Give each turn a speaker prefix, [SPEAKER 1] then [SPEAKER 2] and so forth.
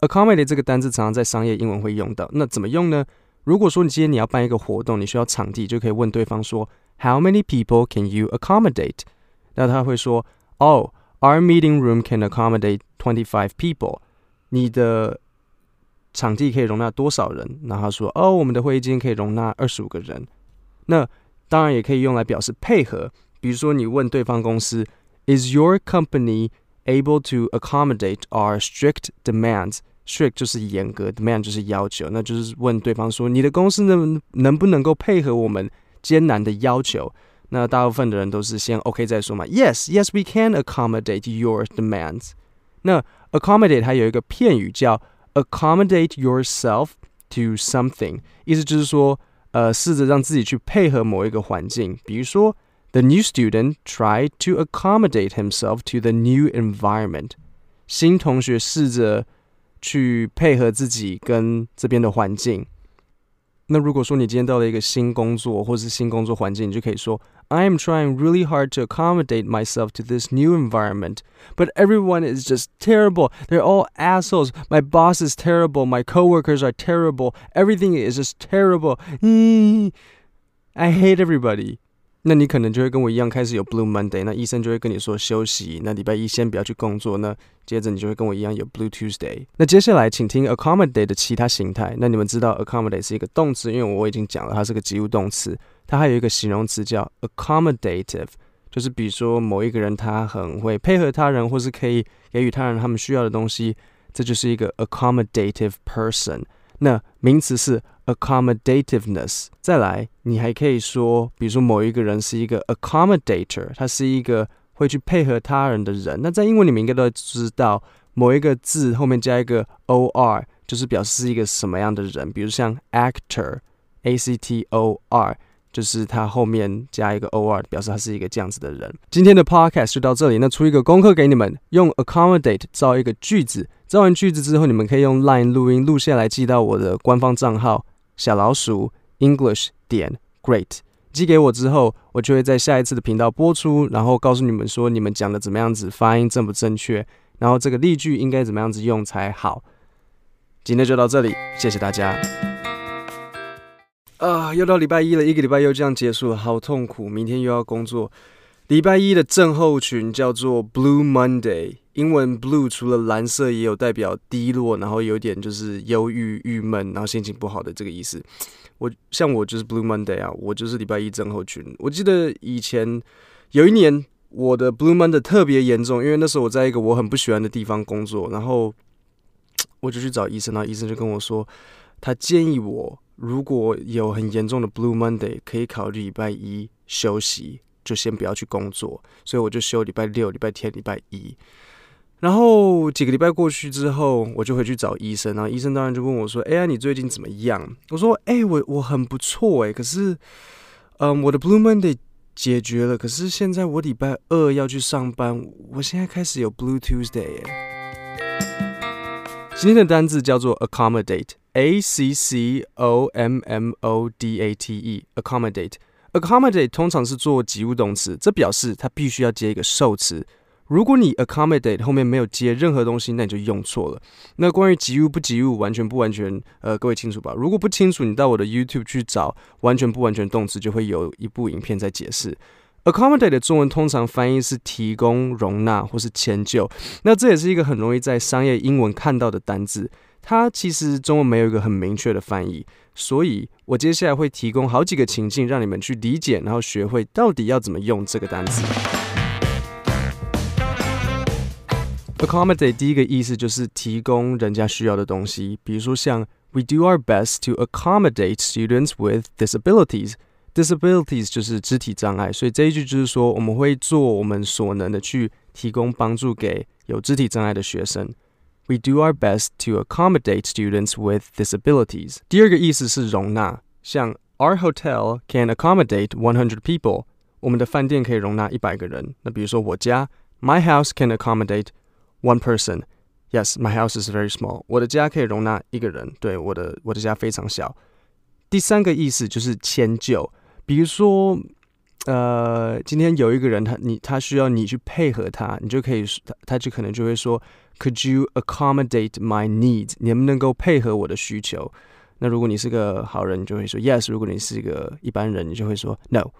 [SPEAKER 1] accommodate 这个单字常常在商业英文会用到。那怎么用呢？如果说你今天你要办一个活动，你需要场地，就可以问对方说，How many people can you accommodate？那他会说，Oh, our meeting room can accommodate twenty-five people。你的场地可以容纳多少人？然后他说，哦，我们的会议间可以容纳二十五个人。那当然也可以用来表示配合，比如说你问对方公司，Is your company able to accommodate our strict demands？Strict 就是严格，demand 就是要求，那就是问对方说，你的公司能能不能够配合我们艰难的要求？那大部分的人都是先 OK 再说嘛。Yes，Yes，we can accommodate your demands。那 accommodate 它有一个片语叫 accommodate yourself to something，意思就是说，呃，试着让自己去配合某一个环境。比如说 ，the new student tried to accommodate himself to the new environment。新同学试着去配合自己跟这边的环境。那如果说你今天到了一个新工作或是新工作环境，你就可以说。I am trying really hard to accommodate myself to this new environment, but everyone is just terrible. They're all assholes. My boss is terrible. My coworkers are terrible. Everything is just terrible. I hate everybody. 那你可能就会跟我一样开始有 Blue Monday，那医生就会跟你说休息，那礼拜一先不要去工作，那接着你就会跟我一样有 Blue Tuesday。那接下来请听 accommodate 的其他形态。那你们知道 accommodate 是一个动词，因为我已经讲了，它是个及物动词。它还有一个形容词叫 accommodative，就是比如说某一个人他很会配合他人，或是可以给予他人他们需要的东西，这就是一个 accommodative person。那名词是 accommodativeness。再来，你还可以说，比如说某一个人是一个 accommodator，他是一个会去配合他人的人。那在英文里面应该都知道，某一个字后面加一个 or，就是表示是一个什么样的人。比如像 actor，a c t o r，就是他后面加一个 or，表示他是一个这样子的人。今天的 podcast 就到这里。那出一个功课给你们，用 accommodate 造一个句子。造完句子之后，你们可以用 Line 录音录下来，寄到我的官方账号小老鼠 English 点 Great。寄给我之后，我就会在下一次的频道播出，然后告诉你们说你们讲的怎么样子，发音正不正确，然后这个例句应该怎么样子用才好。今天就到这里，谢谢大家。啊，又到礼拜一了，一个礼拜又这样结束了，好痛苦，明天又要工作。礼拜一的症候群叫做 Blue Monday，英文 Blue 除了蓝色，也有代表低落，然后有点就是忧郁、郁闷，然后心情不好的这个意思。我像我就是 Blue Monday 啊，我就是礼拜一症候群。我记得以前有一年我的 Blue Monday 特别严重，因为那时候我在一个我很不喜欢的地方工作，然后我就去找医生，然后医生就跟我说，他建议我如果有很严重的 Blue Monday，可以考虑礼拜一休息。就先不要去工作，所以我就休礼拜六、礼拜天、礼拜一。然后几个礼拜过去之后，我就回去找医生，然后医生当然就问我说：“哎呀，你最近怎么样？”我说：“哎，我我很不错哎，可是，嗯，我的 Blue Monday 解决了，可是现在我礼拜二要去上班，我现在开始有 Blue Tuesday。”今天的单字叫做 Accommodate accommodate，a c c o m m o d a t e，accommodate。通常是做及物动词，这表示它必须要接一个受词。如果你 accommodate 后面没有接任何东西，那你就用错了。那关于及物不及物，完全不完全，呃，各位清楚吧？如果不清楚，你到我的 YouTube 去找完全不完全动词，就会有一部影片在解释。accommodate 的中文通常翻译是提供、容纳或是迁就。那这也是一个很容易在商业英文看到的单字。它其实中文没有一个很明确的翻译。所以我接下来会提供好几个情境，让你们去理解，然后学会到底要怎么用这个单词。Accommodate 第一个意思就是提供人家需要的东西，比如说像 We do our best to accommodate students with disabilities。Disabilities 就是肢体障碍，所以这一句就是说我们会做我们所能的去提供帮助给有肢体障碍的学生。We do our best to accommodate students with disabilities。第二个意思是容纳，像 Our hotel can accommodate one hundred people。我们的饭店可以容纳一百个人。那比如说我家，My house can accommodate one person。Yes, my house is very small。我的家可以容纳一个人。对，我的我的家非常小。第三个意思就是迁就，比如说， 呃，今天有一个人他你他需要你去配合他，你就可以他他就可能就会说，Could you accommodate my needs？你能不能够配合我的需求？那如果你是个好人，你就会说 Yes；如果你是一个一般人，你就会说 No。